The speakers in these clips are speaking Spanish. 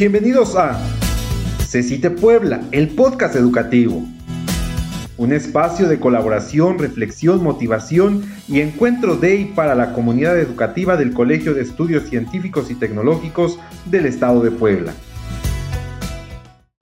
Bienvenidos a CECITE Puebla, el podcast educativo. Un espacio de colaboración, reflexión, motivación y encuentro de y para la comunidad educativa del Colegio de Estudios Científicos y Tecnológicos del Estado de Puebla.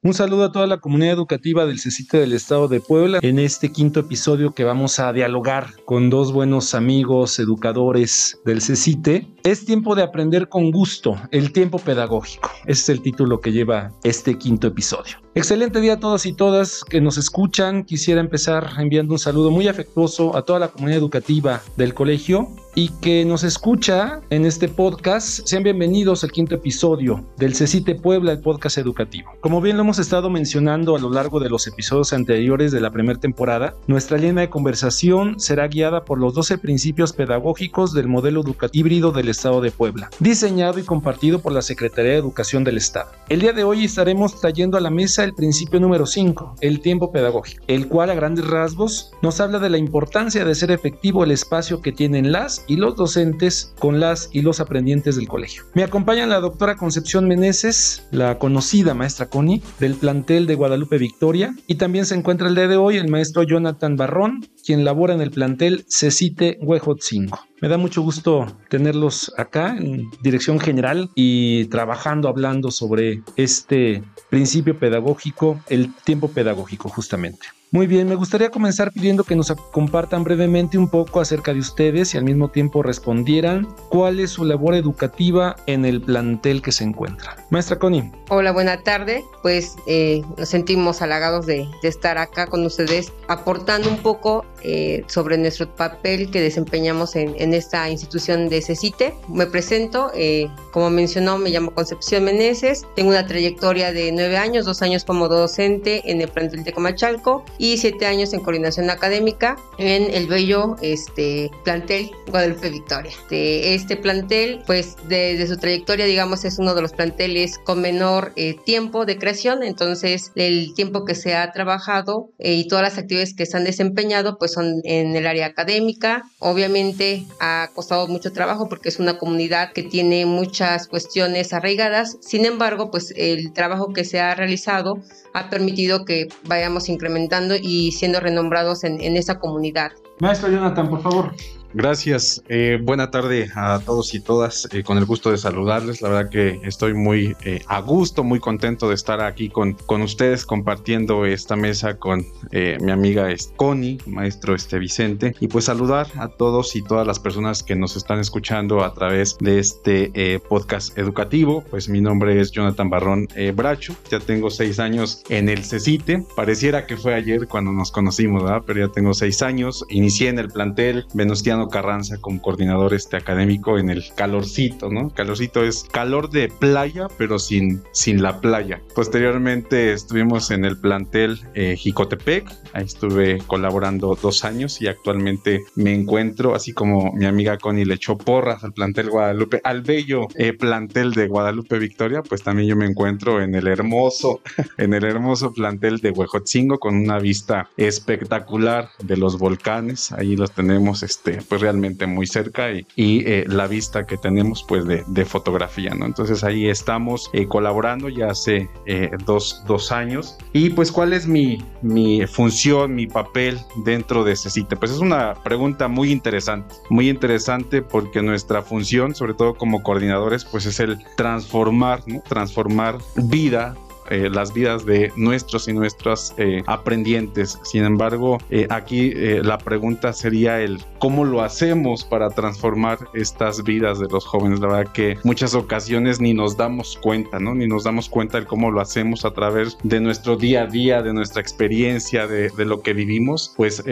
Un saludo a toda la comunidad educativa del CECITE del Estado de Puebla en este quinto episodio que vamos a dialogar con dos buenos amigos educadores del CECITE. Es tiempo de aprender con gusto, el tiempo pedagógico. Ese es el título que lleva este quinto episodio. Excelente día a todas y todas que nos escuchan. Quisiera empezar enviando un saludo muy afectuoso a toda la comunidad educativa del colegio y que nos escucha en este podcast. Sean bienvenidos al quinto episodio del CECITE Puebla, el podcast educativo. Como bien lo hemos estado mencionando a lo largo de los episodios anteriores de la primera temporada, nuestra línea de conversación será guiada por los 12 principios pedagógicos del modelo educativo híbrido del Estado de Puebla, diseñado y compartido por la Secretaría de Educación del Estado. El día de hoy estaremos trayendo a la mesa el principio número 5, el tiempo pedagógico, el cual a grandes rasgos nos habla de la importancia de ser efectivo el espacio que tienen las y los docentes con las y los aprendientes del colegio. Me acompaña la doctora Concepción Meneses, la conocida maestra Connie, del plantel de Guadalupe Victoria, y también se encuentra el día de hoy el maestro Jonathan Barrón, quien labora en el plantel Cecite Huejot 5. Me da mucho gusto tenerlos acá en dirección general y trabajando, hablando sobre este principio pedagógico, el tiempo pedagógico justamente. Muy bien, me gustaría comenzar pidiendo que nos compartan brevemente un poco acerca de ustedes y al mismo tiempo respondieran cuál es su labor educativa en el plantel que se encuentra. Maestra Connie. Hola, buena tarde. Pues eh, nos sentimos halagados de, estar acá con ustedes aportando un poco eh, sobre nuestro papel que desempeñamos en, esta institución de CECITE. Me presento, eh, como mencionó, me llamo Concepción Meneses, tengo una trayectoria de nueve años, dos años como docente en el plantel de Comachalco y siete años en coordinación académica en el bello este, plantel Guadalupe Victoria. De este plantel, pues desde su trayectoria, digamos, es uno de los planteles con menor eh, tiempo de creación, entonces el tiempo que se ha trabajado eh, y todas las actividades que se han desempeñado, pues son en el área académica. Obviamente ha costado mucho trabajo porque es una comunidad que tiene muchas cuestiones arraigadas, sin embargo, pues el trabajo que se ha realizado ha permitido que vayamos incrementando y siendo renombrados en, en esa comunidad. Maestro Jonathan, por favor. Gracias. Eh, buena tarde a todos y todas. Eh, con el gusto de saludarles. La verdad que estoy muy eh, a gusto, muy contento de estar aquí con, con ustedes compartiendo esta mesa con mi amiga Connie, maestro este Vicente. Y pues saludar a todos y todas las personas que nos están escuchando a través de este podcast educativo. Pues mi nombre es Jonathan Barrón Bracho. Ya tengo seis años en el CECITE. Pareciera que fue ayer cuando nos conocimos, ¿verdad? Pero ya tengo seis años. Inicié en el plantel Venustiano Carranza como coordinador este académico en el calorcito, ¿no? Calorcito es calor de playa, pero sin, sin la playa. Posteriormente estuvimos en el plantel eh, Jicotepec, ahí estuve colaborando dos años y actualmente me encuentro, así como mi amiga Connie le echó porras al plantel Guadalupe, al bello eh, plantel de Guadalupe Victoria, pues también yo me encuentro en el hermoso, en el hermoso plantel de Huejotzingo con una vista espectacular de los volcanes, ahí los tenemos este, pues realmente muy cerca y, eh, la vista que tenemos pues de, fotografía, ¿no? Entonces ahí estamos eh, colaborando ya hace eh, dos, dos, años y pues cuál es mi, mi función, mi papel dentro de sitio. Pues es una pregunta muy interesante, muy interesante porque nuestra función, sobre todo como coordinadores, pues es el transformar. Transformar vida eh, las vidas de nuestros y nuestras eh, aprendientes. Sin embargo, eh, aquí la pregunta sería el cómo lo hacemos para transformar estas vidas de los jóvenes. La verdad que muchas ocasiones ni nos damos cuenta, ¿no? Ni nos damos cuenta de cómo lo hacemos a través de nuestro día a día, de nuestra experiencia, de, de lo que vivimos. Pues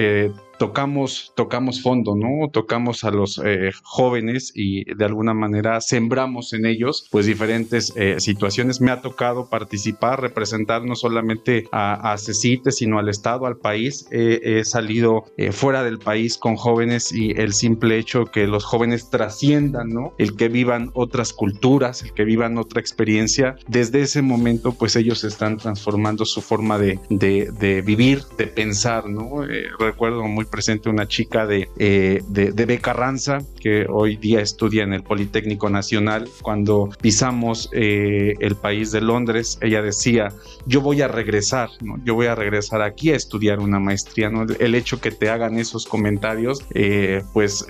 tocamos, tocamos fondo, ¿no? Tocamos a los eh, jóvenes y de alguna manera sembramos en ellos pues diferentes eh, situaciones. Me ha tocado participar, representar no solamente a, a CECITE, sino al Estado, al país. he salido eh, fuera del país con jóvenes y el simple hecho que los jóvenes trasciendan, ¿no? El que vivan otras culturas, el que vivan otra experiencia, desde ese momento pues ellos están transformando su forma de, de, de vivir, de pensar, ¿no? recuerdo muy el presente una chica de, eh, de, de Becarranza, que hoy día estudia en el Politécnico Nacional. Cuando pisamos eh, el país de Londres, ella decía, yo voy a regresar, ¿no? yo voy a regresar aquí a estudiar una maestría. ¿no? El, hecho que te hagan esos comentarios, eh, pues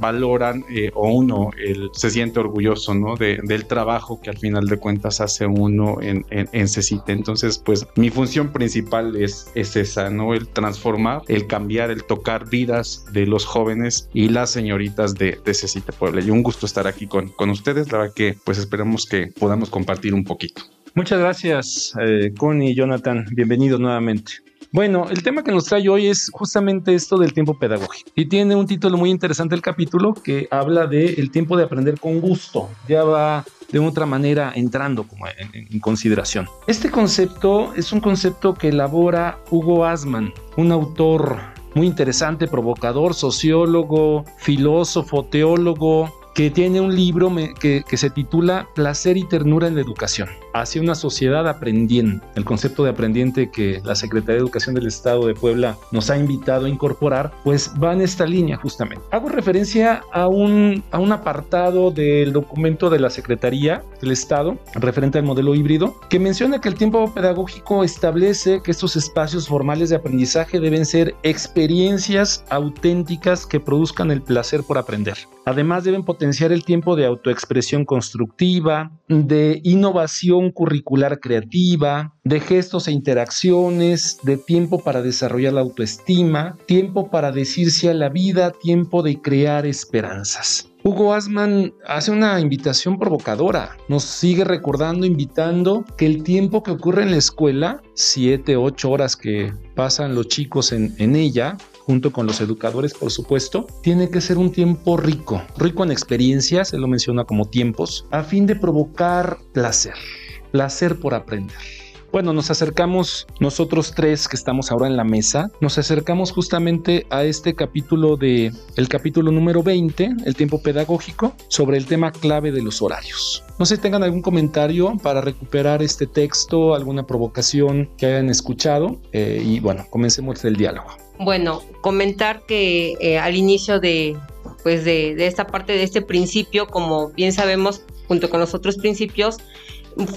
valoran o uno se siente orgulloso ¿no? De, del trabajo que al final de cuentas hace uno en, en, en CECITE. Entonces, pues mi función principal es, es esa, ¿no? El transformar, el cambiar, el tocar vidas de los jóvenes y las señoritas de, de Cecita Puebla. Y un gusto estar aquí con, con ustedes. La verdad que pues esperamos que podamos compartir un poquito. Muchas gracias, eh, Connie y Jonathan. Bienvenidos nuevamente. Bueno, el tema que nos trae hoy es justamente esto del tiempo pedagógico. Y tiene un título muy interesante el capítulo que habla de el tiempo de aprender con gusto. Ya va de otra manera entrando como en, en, consideración. Este concepto es un concepto que elabora Hugo Asman, un autor muy interesante, provocador, sociólogo, filósofo, teólogo, que tiene un libro que, se titula Placer y Ternura en la Educación, hacia una sociedad aprendiente. El concepto de aprendiente que la Secretaría de Educación del Estado de Puebla nos ha invitado a incorporar, pues va en esta línea justamente. Hago referencia a un, a un apartado del documento de la Secretaría del Estado referente al modelo híbrido, que menciona que el tiempo pedagógico establece que estos espacios formales de aprendizaje deben ser experiencias auténticas que produzcan el placer por aprender. Además, deben potenciar el tiempo de autoexpresión constructiva, de innovación curricular creativa, de gestos e interacciones, de tiempo para desarrollar la autoestima, tiempo para decirse a la vida, tiempo de crear esperanzas. Hugo Asman hace una invitación provocadora, nos sigue recordando, invitando que el tiempo que ocurre en la escuela, siete, ocho horas que pasan los chicos en, en ella, junto con los educadores, por supuesto, tiene que ser un tiempo rico, rico en experiencias, él lo menciona como tiempos, a fin de provocar placer, placer por aprender. Bueno, nos acercamos nosotros tres que estamos ahora en la mesa, nos acercamos justamente a este capítulo de el capítulo número 20, el tiempo pedagógico, sobre el tema clave de los horarios. No sé si tengan algún comentario para recuperar este texto, alguna provocación que hayan escuchado eh, y bueno, comencemos el diálogo. Bueno, comentar que eh, al inicio de pues de, de esta parte de este principio, como bien sabemos, junto con los otros principios,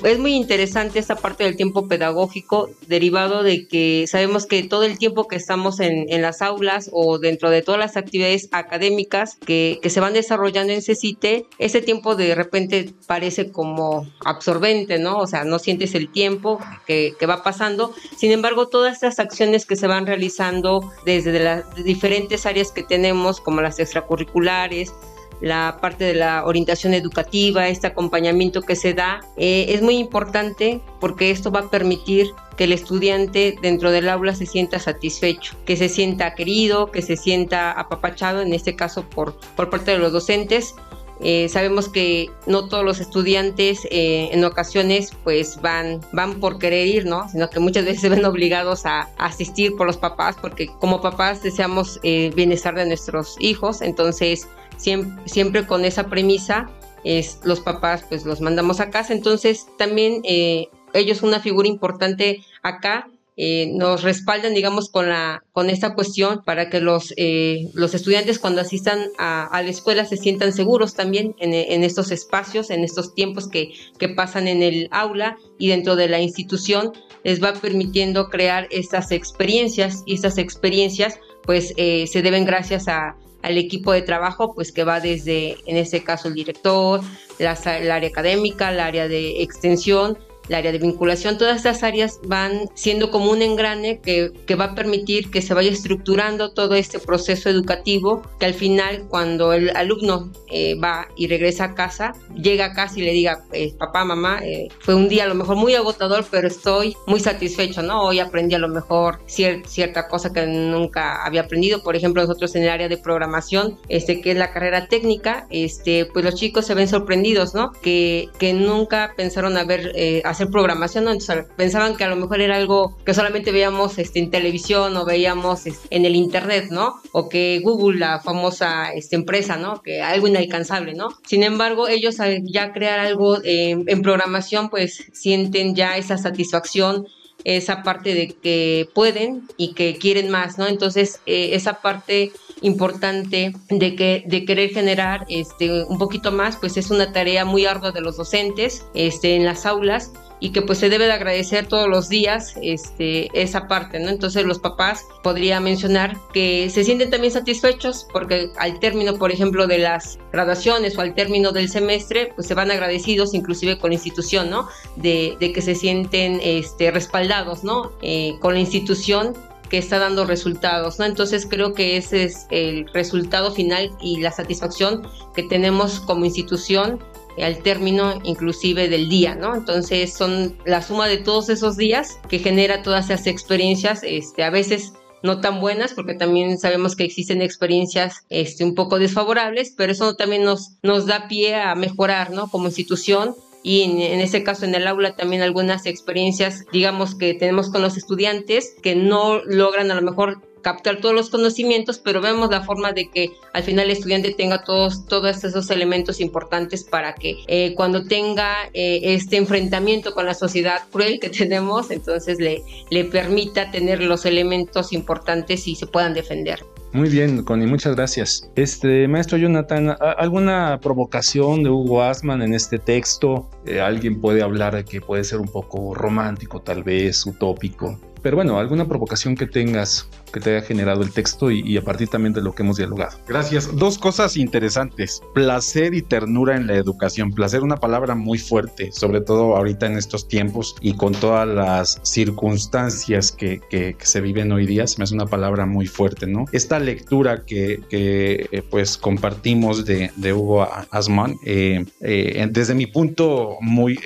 es muy interesante esta parte del tiempo pedagógico derivado de que sabemos que todo el tiempo que estamos en, las aulas o dentro de todas las actividades académicas que, que, se van desarrollando en CECITE, ese tiempo de repente parece como absorbente, ¿no? O sea, no sientes el tiempo que, que va pasando. Sin embargo, todas estas acciones que se van realizando desde las diferentes áreas que tenemos, como las extracurriculares, la parte de la orientación educativa, este acompañamiento que se da, eh, es muy importante porque esto va a permitir que el estudiante dentro del aula se sienta satisfecho, que se sienta querido, que se sienta apapachado, en este caso por, por parte de los docentes. Eh, sabemos que no todos los estudiantes eh, en ocasiones pues van, van por querer ir, ¿no? Sino que muchas veces se ven obligados a, asistir por los papás porque como papás deseamos el bienestar de nuestros hijos, entonces siempre, con esa premisa, es, los papás pues los mandamos a casa, entonces también eh, ellos una figura importante acá. Eh, nos respaldan, digamos, con, la, con esta cuestión para que los, eh, los estudiantes cuando asistan a, la escuela se sientan seguros también en, en estos espacios, en estos tiempos que, que, pasan en el aula y dentro de la institución, les va permitiendo crear estas experiencias y estas experiencias pues eh, se deben gracias a, al equipo de trabajo, pues que va desde, en este caso, el director, la, el área académica, el área de extensión, el área de vinculación, todas estas áreas van siendo como un engrane que, que, va a permitir que se vaya estructurando todo este proceso educativo, que al final cuando el alumno eh, va y regresa a casa, llega a casa y le diga, eh, papá, mamá, eh, fue un día a lo mejor muy agotador, pero estoy muy satisfecho, ¿no? Hoy aprendí a lo mejor cier cierta cosa que nunca había aprendido, por ejemplo, nosotros en el área de programación, este, que es la carrera técnica, este, pues los chicos se ven sorprendidos, ¿no? Que, que nunca pensaron haber hacer programación, ¿no? Entonces, pensaban que a lo mejor era algo que solamente veíamos este, en televisión o veíamos este, en el internet, ¿no? O que Google, la famosa este, empresa, ¿no? Que algo inalcanzable, ¿no? Sin embargo, ellos al ya crear algo eh, en programación, pues sienten ya esa satisfacción esa parte de que pueden y que quieren más, ¿no? Entonces, eh, esa parte importante de que de querer generar este un poquito más pues es una tarea muy ardua de los docentes este en las aulas y que pues se debe de agradecer todos los días este, esa parte, ¿no? Entonces los papás podría mencionar que se sienten también satisfechos porque al término, por ejemplo, de las graduaciones o al término del semestre, pues se van agradecidos inclusive con la institución, ¿no? De, que se sienten este, respaldados, ¿no? Eh, con la institución que está dando resultados, ¿no? Entonces creo que ese es el resultado final y la satisfacción que tenemos como institución al término inclusive del día, ¿no? Entonces son la suma de todos esos días que genera todas esas experiencias, este, a veces no tan buenas, porque también sabemos que existen experiencias este, un poco desfavorables, pero eso también nos, nos da pie a mejorar, ¿no? Como institución y en, en, ese caso en el aula también algunas experiencias, digamos, que tenemos con los estudiantes que no logran a lo mejor captar todos los conocimientos, pero vemos la forma de que al final el estudiante tenga todos, todos esos elementos importantes para que eh, cuando tenga eh, este enfrentamiento con la sociedad cruel que tenemos, entonces le, le permita tener los elementos importantes y se puedan defender. Muy bien, Connie, muchas gracias. Este, maestro Jonathan, ¿alguna provocación de Hugo Asman en este texto? Eh, ¿Alguien puede hablar de que puede ser un poco romántico, tal vez, utópico? Pero bueno, alguna provocación que tengas que te haya generado el texto y, a partir también de lo que hemos dialogado. Gracias. Dos cosas interesantes. Placer y ternura en la educación. Placer, una palabra muy fuerte, sobre todo ahorita en estos tiempos y con todas las circunstancias que, se viven hoy día. Se me hace una palabra muy fuerte, ¿no? Esta lectura que, eh, pues compartimos de, de Hugo Asman, eh, eh, desde mi punto muy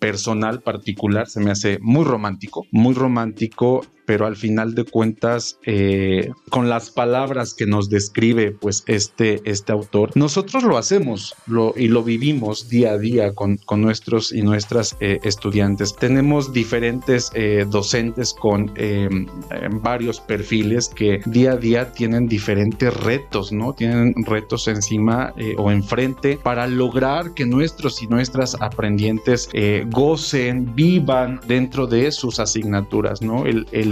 personal particular, se me hace muy romántico, muy romántico pero al final de cuentas, eh, con las palabras que nos describe pues este, este autor, nosotros lo hacemos lo, y lo vivimos día a día con, con nuestros y nuestras eh, estudiantes. Tenemos diferentes eh, docentes con varios perfiles que día a día tienen diferentes retos, ¿no? Tienen retos encima o enfrente para lograr que nuestros y nuestras aprendientes gocen, vivan dentro de sus asignaturas, ¿no?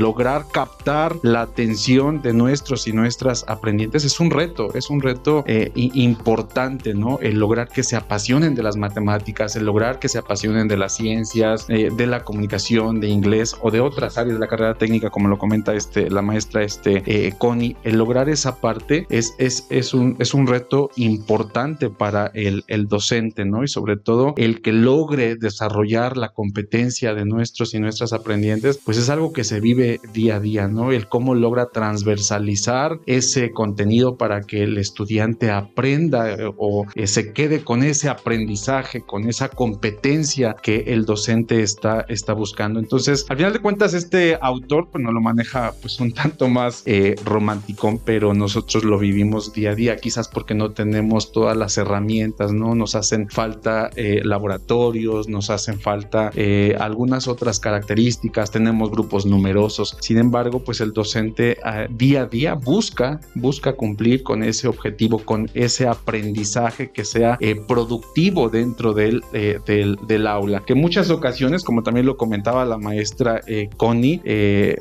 Lograr captar la atención de nuestros y nuestras aprendientes es un reto, es un reto eh, importante, ¿no? El lograr que se apasionen de las matemáticas, el lograr que se apasionen de las ciencias, eh, de la comunicación, de inglés o de otras áreas de la carrera técnica, como lo comenta este, la maestra este, eh, Connie, el lograr esa parte es, es, es, un, es un reto importante para el, el docente, ¿no? Y sobre todo el que logre desarrollar la competencia de nuestros y nuestras aprendientes, pues es algo que se vive día a día, ¿no? El cómo logra transversalizar ese contenido para que el estudiante aprenda eh, o eh, se quede con ese aprendizaje, con esa competencia que el docente está, está buscando. Entonces, al final de cuentas, este autor pues no lo maneja pues un tanto más eh, romántico, pero nosotros lo vivimos día a día, quizás porque no tenemos todas las herramientas, ¿no? Nos hacen falta laboratorios, nos hacen falta algunas otras características, tenemos grupos numerosos sin embargo, pues el docente ah, día a día busca, busca cumplir con ese objetivo, con ese aprendizaje que sea eh, productivo dentro del, eh, del, del, aula. Que muchas ocasiones, como también lo comentaba la maestra eh, Connie,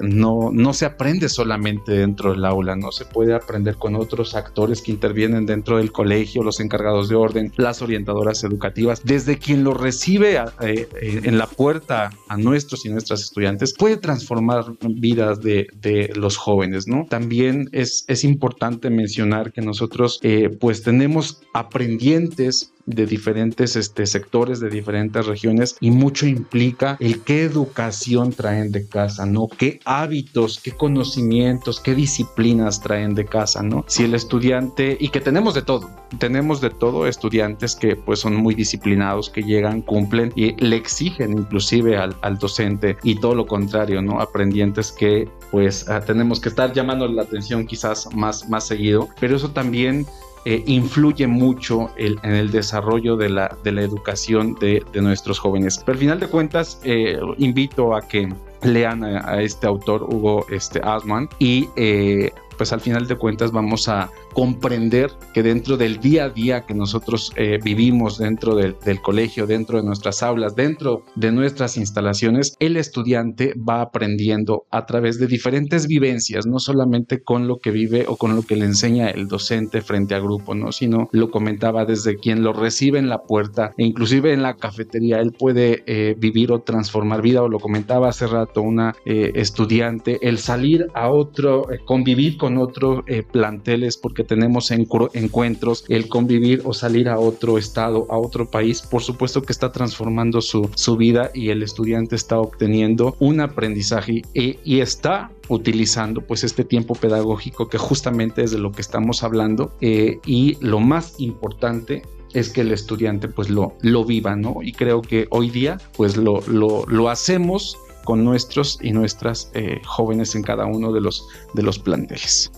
no, no se aprende solamente dentro del aula, no se puede aprender con otros actores que intervienen dentro del colegio, los encargados de orden, las orientadoras educativas, desde quien lo recibe en la puerta a nuestros y nuestras estudiantes, puede transformar vidas de, los jóvenes, ¿no? También es, es importante mencionar que nosotros eh, pues tenemos aprendientes de diferentes este, sectores, de diferentes regiones y mucho implica el qué educación traen de casa, ¿no? ¿Qué hábitos, qué conocimientos, qué disciplinas traen de casa, ¿no? Si el estudiante, y que tenemos de todo, tenemos de todo estudiantes que pues son muy disciplinados, que llegan, cumplen y le exigen inclusive al, al docente y todo lo contrario, ¿no? Aprendientes que pues ah, tenemos que estar llamando la atención quizás más, más seguido, pero eso también eh, influye mucho en el desarrollo de la, de la educación de, nuestros jóvenes. Pero al final de cuentas, eh, invito a que lean a, este autor, Hugo este, Asman, y eh, pues al final de cuentas vamos a comprender que dentro del día a día que nosotros eh, vivimos dentro del, del colegio, dentro de nuestras aulas, dentro de nuestras instalaciones, el estudiante va aprendiendo a través de diferentes vivencias, no solamente con lo que vive o con lo que le enseña el docente frente a grupo, ¿no? Sino lo comentaba desde quien lo recibe en la puerta e inclusive en la cafetería, él puede eh, vivir o transformar vida, o lo comentaba hace rato una eh, estudiante, el salir a otro, eh, convivir con otros planteles porque tenemos encuentros, el convivir o salir a otro estado, a otro país, por supuesto que está transformando su, su vida y el estudiante está obteniendo un aprendizaje y, está utilizando pues este tiempo pedagógico que justamente es de lo que estamos hablando y lo más importante es que el estudiante pues lo, lo viva, ¿no? Y creo que hoy día pues lo, lo, lo hacemos con nuestros y nuestras eh, jóvenes en cada uno de los, de los planteles.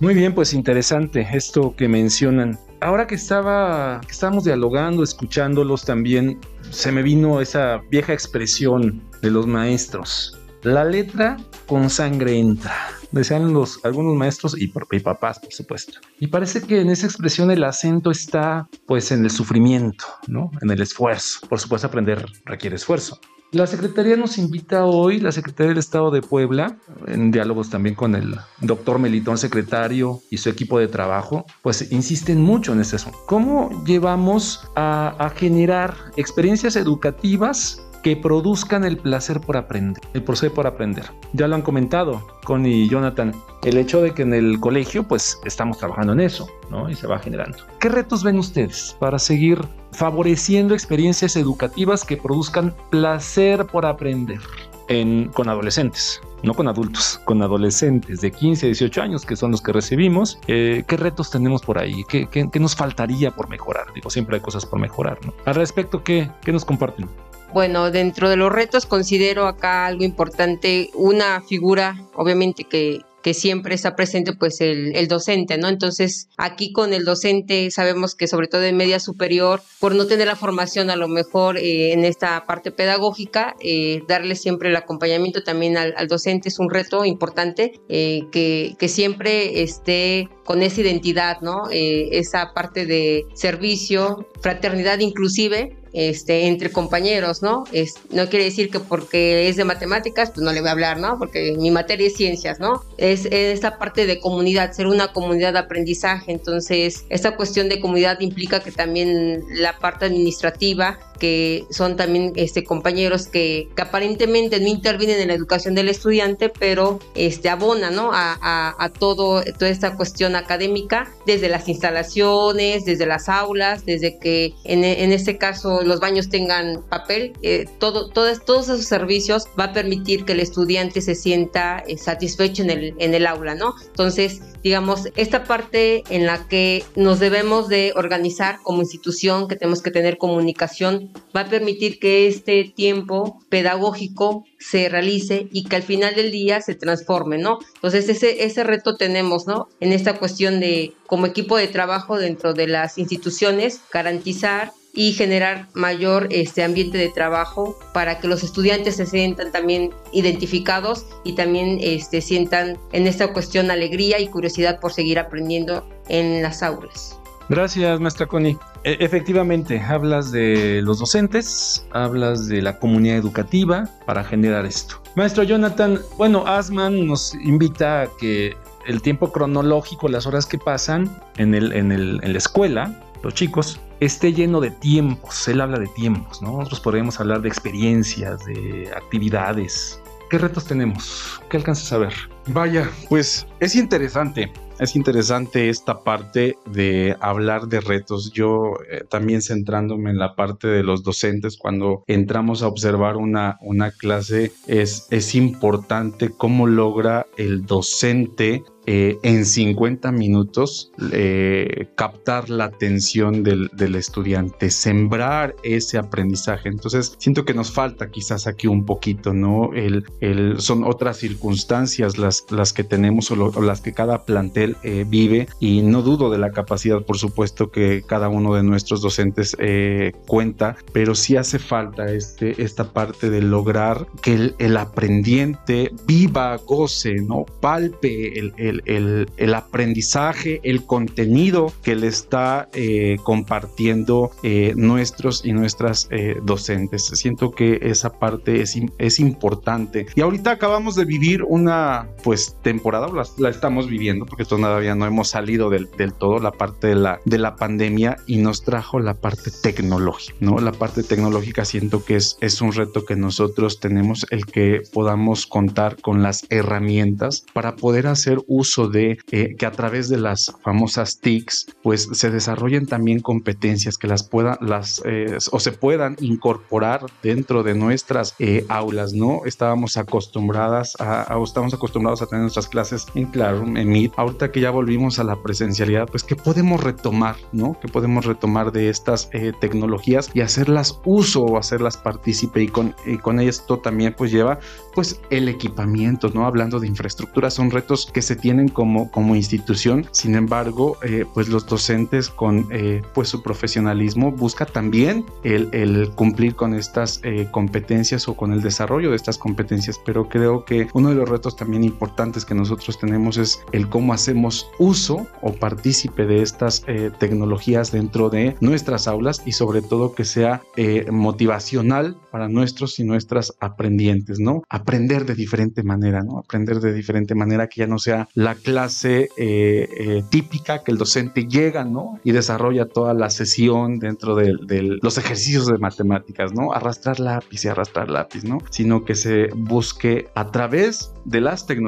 Muy bien, pues interesante esto que mencionan. Ahora que estaba, que estábamos dialogando, escuchándolos también, se me vino esa vieja expresión de los maestros. La letra con sangre entra decían los, algunos maestros y, y, papás, por supuesto. Y parece que en esa expresión el acento está pues en el sufrimiento, ¿no? En el esfuerzo. Por supuesto, aprender requiere esfuerzo. La Secretaría nos invita hoy, la Secretaría del Estado de Puebla, en diálogos también con el doctor Melitón, secretario, y su equipo de trabajo, pues insisten mucho en este asunto. ¿Cómo llevamos a, a generar experiencias educativas que produzcan el placer por aprender, el placer por aprender. Ya lo han comentado Connie y Jonathan, el hecho de que en el colegio pues estamos trabajando en eso, ¿no? Y se va generando. ¿Qué retos ven ustedes para seguir favoreciendo experiencias educativas que produzcan placer por aprender en, con adolescentes? no con adultos, con adolescentes de 15 a 18 años, que son los que recibimos. Eh, ¿Qué retos tenemos por ahí? ¿Qué, ¿Qué, nos faltaría por mejorar? Digo, siempre hay cosas por mejorar, ¿no? Al respecto, ¿qué, qué nos comparten? Bueno, dentro de los retos considero acá algo importante, una figura, obviamente que que siempre está presente pues el, docente, ¿no? Entonces aquí con el docente sabemos que sobre todo en media superior, por no tener la formación a lo mejor eh, en esta parte pedagógica, eh, darle siempre el acompañamiento también al, docente es un reto importante, eh, que, que, siempre esté con esa identidad, ¿no? esa parte de servicio, fraternidad inclusive, este, entre compañeros, ¿no? Es, no quiere decir que porque es de matemáticas, pues no le voy a hablar, ¿no? Porque mi materia es ciencias, ¿no? Es, esta parte de comunidad, ser una comunidad de aprendizaje. Entonces, esta cuestión de comunidad implica que también la parte administrativa que son también este, compañeros que, aparentemente no intervienen en la educación del estudiante, pero este, abonan ¿no? a, a, todo, toda esta cuestión académica, desde las instalaciones, desde las aulas, desde que en, en este caso los baños tengan papel, eh, todo, todos, todos esos servicios va a permitir que el estudiante se sienta eh, satisfecho en el, en el aula, ¿no? Entonces, digamos, esta parte en la que nos debemos de organizar como institución, que tenemos que tener comunicación va a permitir que este tiempo pedagógico se realice y que al final del día se transforme, ¿no? Entonces ese, ese reto tenemos, ¿no? En esta cuestión de, como equipo de trabajo dentro de las instituciones, garantizar y generar mayor este ambiente de trabajo para que los estudiantes se sientan también identificados y también este, sientan en esta cuestión alegría y curiosidad por seguir aprendiendo en las aulas. Gracias, maestra Connie. E, efectivamente, hablas de los docentes, hablas de la comunidad educativa para generar esto. Maestro Jonathan, bueno, Asman nos invita a que el tiempo cronológico, las horas que pasan en, el, en, el, en la escuela, los chicos, esté lleno de tiempos. Él habla de tiempos, ¿no? Nosotros podríamos hablar de experiencias, de actividades. ¿Qué retos tenemos? ¿Qué alcanzas a ver? Vaya, pues es interesante es interesante esta parte de hablar de retos. Yo eh, también centrándome en la parte de los docentes, cuando entramos a observar una, una clase, es, es importante cómo logra el docente eh, en 50 minutos eh, captar la atención del, del, estudiante, sembrar ese aprendizaje. Entonces, siento que nos falta quizás aquí un poquito, ¿no? El, el, son otras circunstancias las las, que tenemos o, las que cada plantel eh, vive y no dudo de la capacidad, por supuesto, que cada uno de nuestros docentes eh, cuenta, pero sí hace falta este, esta parte de lograr que el, el aprendiente viva, goce, ¿no? palpe el, el, el, aprendizaje, el contenido que le está eh, compartiendo nuestros y nuestras docentes. Siento que esa parte es, es importante. Y ahorita acabamos de vivir una pues temporada, la, la estamos viviendo porque todavía no hemos salido del, del, todo la parte de la, de la pandemia y nos trajo la parte tecnológica, ¿no? La parte tecnológica siento que es, es un reto que nosotros tenemos el que podamos contar con las herramientas para poder hacer uso de eh, que a través de las famosas TICs pues se desarrollen también competencias que las puedan las eh, o se puedan incorporar dentro de nuestras eh, aulas, ¿no? Estábamos acostumbradas a, a, estamos acostumbrados a tener nuestras clases en Classroom, en Meet. Ahorita que ya volvimos a la presencialidad, pues que podemos retomar, ¿no? Que podemos retomar de estas eh, tecnologías y hacerlas uso o hacerlas partícipe y con, y con esto también pues lleva pues el equipamiento, ¿no? Hablando de infraestructura, son retos que se tienen como, como institución. Sin embargo, eh, pues los docentes con eh, pues su profesionalismo busca también el, el cumplir con estas eh, competencias o con el desarrollo de estas competencias. Pero creo que uno de los retos también importantes que nosotros tenemos es el cómo hacemos uso o partícipe de estas eh, tecnologías dentro de nuestras aulas y sobre todo que sea eh, motivacional para nuestros y nuestras aprendientes, ¿no? Aprender de diferente manera, ¿no? Aprender de diferente manera que ya no sea la clase eh, eh, típica que el docente llega, ¿no? Y desarrolla toda la sesión dentro de, de, los ejercicios de matemáticas, ¿no? Arrastrar lápiz y arrastrar lápiz, ¿no? Sino que se busque a través de las tecnologías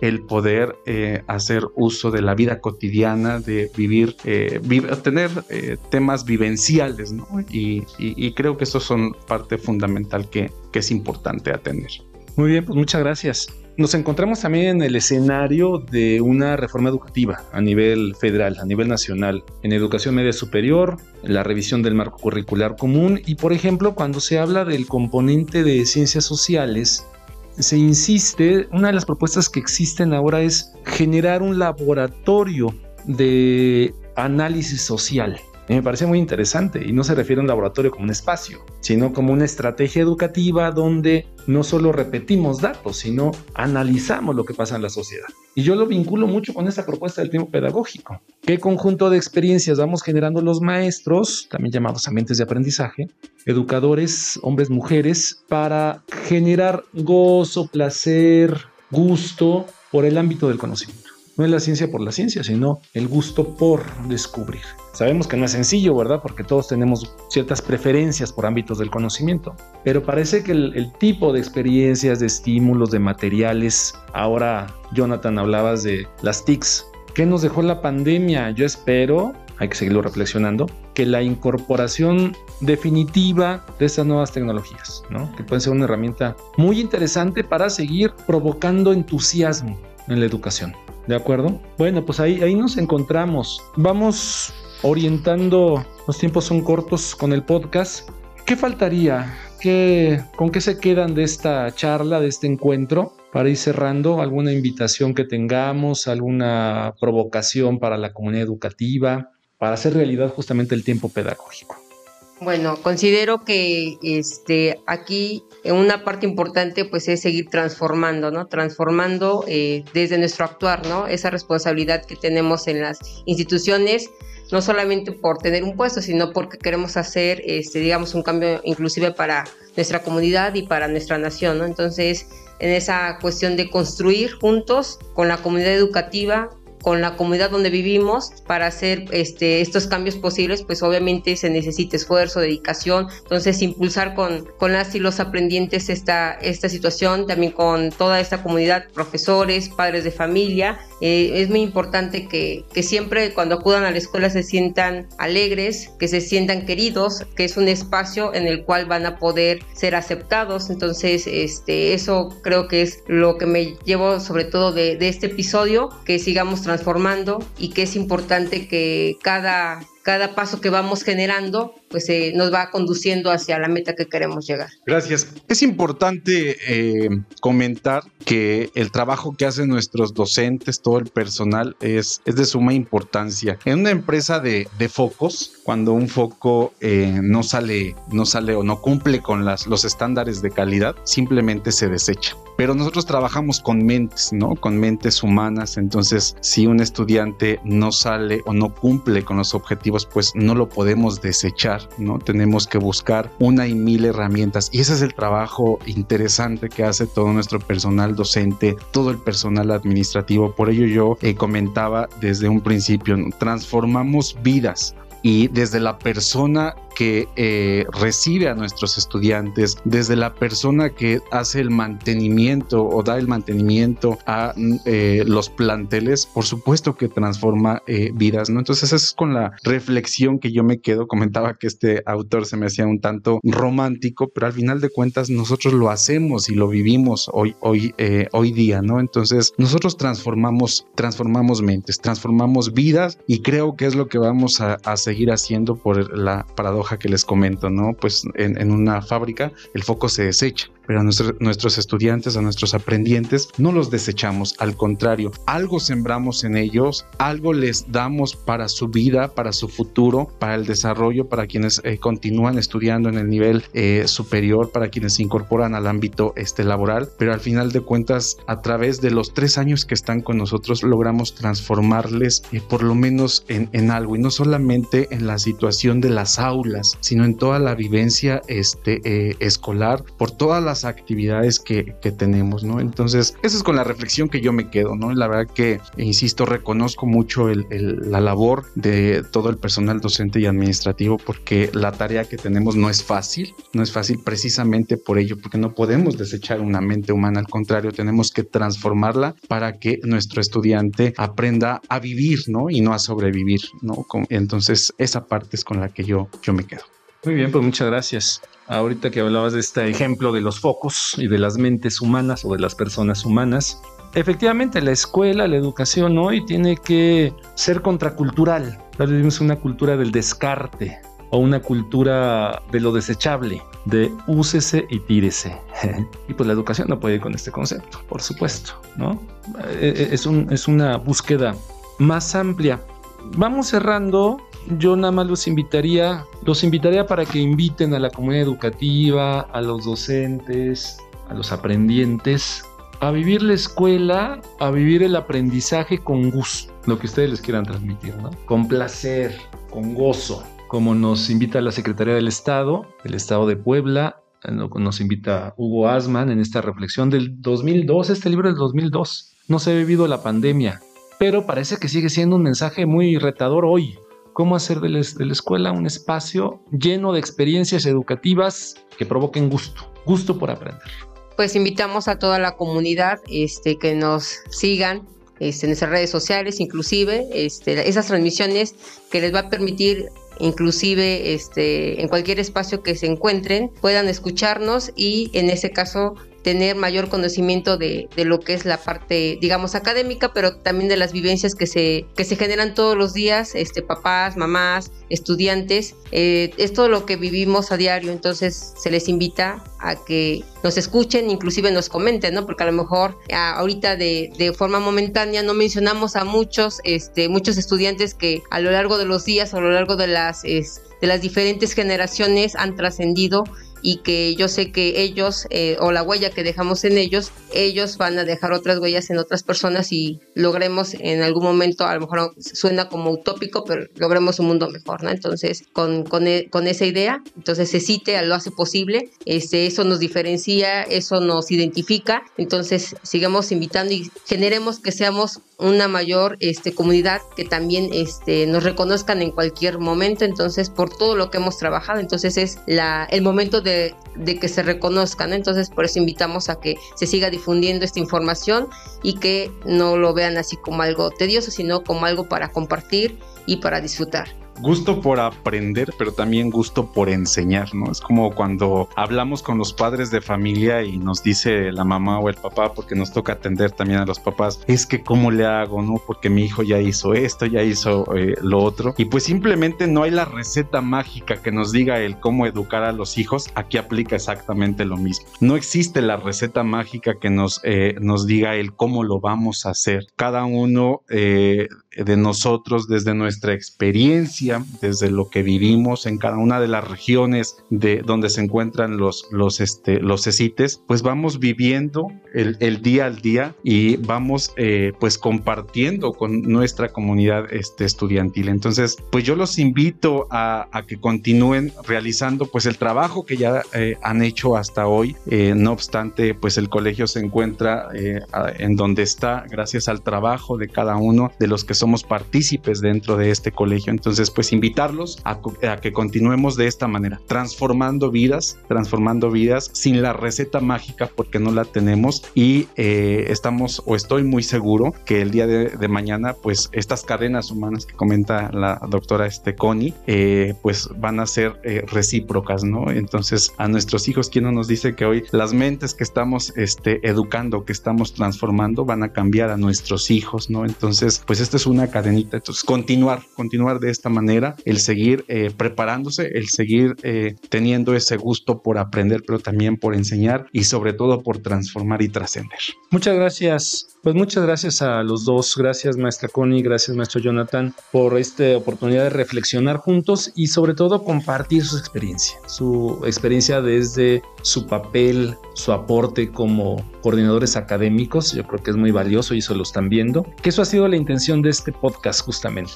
el poder eh, hacer uso de la vida cotidiana, de vivir, eh, tener eh, temas vivenciales. Y, creo que esos son parte fundamental que es importante atender. Muy bien, pues muchas gracias. Nos encontramos también en el escenario de una reforma educativa a nivel federal, a nivel nacional, en educación media superior, la revisión del marco curricular común y, por ejemplo, cuando se habla del componente de ciencias sociales, se insiste, una de las propuestas que existen ahora es generar un laboratorio de análisis social me parece muy interesante y no se refiere a un laboratorio como un espacio, sino como una estrategia educativa donde no solo repetimos datos, sino analizamos lo que pasa en la sociedad. Y yo lo vinculo mucho con esta propuesta del tiempo pedagógico. ¿Qué conjunto de experiencias vamos generando los maestros, también llamados ambientes de aprendizaje, educadores, hombres, mujeres, para generar gozo, placer, gusto por el ámbito del conocimiento? No es la ciencia por la ciencia, sino el gusto por descubrir. Sabemos que no es sencillo, ¿verdad? Porque todos tenemos ciertas preferencias por ámbitos del conocimiento, pero parece que el, tipo de experiencias, de estímulos, de materiales, ahora Jonathan hablabas de las TICs, ¿qué nos dejó la pandemia? Yo espero, hay que seguirlo reflexionando, que la incorporación definitiva de estas nuevas tecnologías, ¿no? Que pueden ser una herramienta muy interesante para seguir provocando entusiasmo en la educación. ¿De acuerdo? Bueno, pues ahí, ahí nos encontramos. Vamos orientando, los tiempos son cortos con el podcast. ¿Qué faltaría? ¿Qué, ¿Con qué se quedan de esta charla, de este encuentro? Para ir cerrando, alguna invitación que tengamos, alguna provocación para la comunidad educativa, para hacer realidad justamente el tiempo pedagógico. Bueno, considero que este, aquí una parte importante pues es seguir transformando, ¿no? Transformando eh, desde nuestro actuar, ¿no? Esa responsabilidad que tenemos en las instituciones, no solamente por tener un puesto, sino porque queremos hacer, este, digamos, un cambio inclusive para nuestra comunidad y para nuestra nación. Entonces, en esa cuestión de construir juntos con la comunidad educativa, con la comunidad donde vivimos para hacer este, estos cambios posibles, pues obviamente se necesita esfuerzo, dedicación, entonces impulsar con, con las y los aprendientes esta, esta situación, también con toda esta comunidad, profesores, padres de familia, eh, es muy importante que, que, siempre cuando acudan a la escuela se sientan alegres, que se sientan queridos, que es un espacio en el cual van a poder ser aceptados. Entonces, este, eso creo que es lo que me llevo sobre todo de, de este episodio, que sigamos transformando transformando y que es importante que cada cada paso que vamos generando, pues eh, nos va conduciendo hacia la meta que queremos llegar. Gracias. Es importante eh, comentar que el trabajo que hacen nuestros docentes, todo el personal, es, es de suma importancia. En una empresa de, focos, cuando un foco eh, no sale, no sale o no cumple con los estándares de calidad, simplemente se desecha. Pero nosotros trabajamos con mentes, ¿no? Con mentes humanas. Entonces, si un estudiante no sale o no cumple con los objetivos, pues no lo podemos desechar, ¿no? Tenemos que buscar una y mil herramientas. Y ese es el trabajo interesante que hace todo nuestro personal docente, todo el personal administrativo. Por ello yo eh, comentaba desde un principio, transformamos vidas y desde la persona que eh, recibe a nuestros estudiantes, desde la persona que hace el mantenimiento o da el mantenimiento a eh, los planteles, por supuesto que transforma eh, vidas, ¿no? Entonces es con la reflexión que yo me quedo, comentaba que este autor se me hacía un tanto romántico, pero al final de cuentas nosotros lo hacemos y lo vivimos hoy, hoy, hoy día, ¿no? Entonces nosotros transformamos, transformamos mentes, transformamos vidas y creo que es lo que vamos a, a seguir haciendo por la paradoja que les comento, ¿no? Pues en, en una fábrica el foco se desecha pero a nuestros estudiantes, a nuestros aprendientes, no los desechamos, al contrario, algo sembramos en ellos, algo les damos para su vida, para su futuro, para el desarrollo, para quienes eh, continúan estudiando en el nivel eh, superior, para quienes se incorporan al ámbito este, laboral, pero al final de cuentas, a través de los tres años que están con nosotros, logramos transformarles eh, por lo menos en, en, algo, y no solamente en la situación de las aulas, sino en toda la vivencia este, escolar, por todas las actividades que, que, tenemos, ¿no? Entonces, esa es con la reflexión que yo me quedo, ¿no? La verdad que, insisto, reconozco mucho el, la labor de todo el personal docente y administrativo porque la tarea que tenemos no es fácil, no es fácil precisamente por ello, porque no podemos desechar una mente humana, al contrario, tenemos que transformarla para que nuestro estudiante aprenda a vivir, ¿no? Y no a sobrevivir, ¿no? Entonces, esa parte es con la que yo, yo me quedo. Muy bien, pues muchas gracias. Ahorita que hablabas de este ejemplo de los focos y de las mentes humanas o de las personas humanas, efectivamente la escuela, la educación hoy tiene que ser contracultural. Vivimos una cultura del descarte o una cultura de lo desechable, de úsese y tírese. y pues la educación no puede ir con este concepto, por supuesto, ¿no? Eh, eh, es, un, es una búsqueda más amplia. Vamos cerrando yo nada más los invitaría, los invitaría para que inviten a la comunidad educativa, a los docentes, a los aprendientes, a vivir la escuela, a vivir el aprendizaje con gusto, lo que ustedes les quieran transmitir, ¿no? Con placer, con gozo, como nos invita la Secretaría del Estado, el Estado de Puebla, nos invita Hugo Asman en esta reflexión del 2002, este libro del 2002. No se ha vivido la pandemia, pero parece que sigue siendo un mensaje muy retador hoy, cómo hacer de la, escuela un espacio lleno de experiencias educativas que provoquen gusto, gusto por aprender. Pues invitamos a toda la comunidad este, que nos sigan este, en nuestras redes sociales, inclusive este, esas transmisiones que les va a permitir inclusive este, en cualquier espacio que se encuentren, puedan escucharnos y en ese caso tener mayor conocimiento de, de, lo que es la parte, digamos, académica, pero también de las vivencias que se, que se generan todos los días, este, papás, mamás, estudiantes, eh, es todo lo que vivimos a diario, entonces se les invita a que nos escuchen, inclusive nos comenten, ¿no? Porque a lo mejor ahorita de, de, forma momentánea no mencionamos a muchos, este, muchos estudiantes que a lo largo de los días, a lo largo de las, de las diferentes generaciones han trascendido y que yo sé que ellos eh, o la huella que dejamos en ellos, ellos van a dejar otras huellas en otras personas y logremos en algún momento, a lo mejor suena como utópico, pero logremos un mundo mejor, ¿no? Entonces, con, con, e, con esa idea, entonces se cite, lo hace posible, este, eso nos diferencia, eso nos identifica, entonces sigamos invitando y generemos que seamos una mayor este, comunidad que también este, nos reconozcan en cualquier momento, entonces por todo lo que hemos trabajado, entonces es la, el momento de, de que se reconozcan, entonces por eso invitamos a que se siga difundiendo esta información y que no lo vean así como algo tedioso, sino como algo para compartir y para disfrutar. Gusto por aprender, pero también gusto por enseñar, ¿no? Es como cuando hablamos con los padres de familia y nos dice la mamá o el papá, porque nos toca atender también a los papás, es que cómo le hago, ¿no? Porque mi hijo ya hizo esto, ya hizo eh, lo otro. Y pues simplemente no hay la receta mágica que nos diga el cómo educar a los hijos. Aquí aplica exactamente lo mismo. No existe la receta mágica que nos, eh, nos diga el cómo lo vamos a hacer. Cada uno eh, de nosotros desde nuestra experiencia, desde lo que vivimos en cada una de las regiones de donde se encuentran los, los, este, los CECITES, pues vamos viviendo el, el día al día y vamos eh, pues compartiendo con nuestra comunidad este, estudiantil. Entonces, pues yo los invito a, a que continúen realizando pues el trabajo que ya eh, han hecho hasta hoy. Eh, no obstante, pues el colegio se encuentra en donde está gracias al trabajo de cada uno de los que somos partícipes dentro de este colegio. Entonces, pues invitarlos a, que continuemos de esta manera, transformando vidas, transformando vidas sin la receta mágica porque no la tenemos y eh, estamos o estoy muy seguro que el día de, mañana, pues estas cadenas humanas que comenta la doctora este Connie, eh, pues van a ser eh, recíprocas, ¿no? Entonces, a nuestros hijos, quien no nos dice que hoy las mentes que estamos este, educando, que estamos transformando, van a cambiar a nuestros hijos, ¿no? Entonces, pues este es un una cadenita. Entonces, continuar, continuar de esta el seguir eh, preparándose, el seguir eh, teniendo ese gusto por aprender, pero también por enseñar y sobre todo por transformar y trascender. Muchas gracias. Pues muchas gracias a los dos. Gracias, maestra Connie. Gracias, maestro Jonathan, por esta oportunidad de reflexionar juntos y sobre todo compartir su experiencia. Su experiencia desde su papel, su aporte como coordinadores académicos. Yo creo que es muy valioso y eso lo están viendo. Que eso ha sido la intención de este podcast justamente.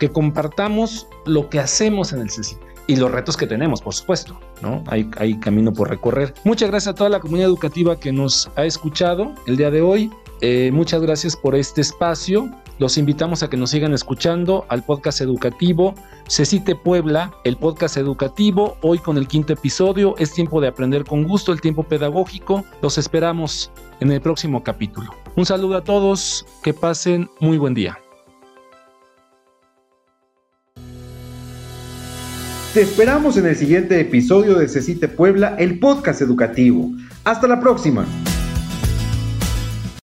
Que compartamos lo que hacemos en el CECIT y los retos que tenemos, por supuesto, ¿no? Hay, hay camino por recorrer. Muchas gracias a toda la comunidad educativa que nos ha escuchado el día de hoy. Eh, muchas gracias por este espacio. Los invitamos a que nos sigan escuchando al podcast educativo Cecite Puebla, el podcast educativo, hoy con el quinto episodio. Es tiempo de aprender con gusto, el tiempo pedagógico. Los esperamos en el próximo capítulo. Un saludo a todos, que pasen muy buen día. Te esperamos en el siguiente episodio de Cecite Puebla, el podcast educativo. Hasta la próxima.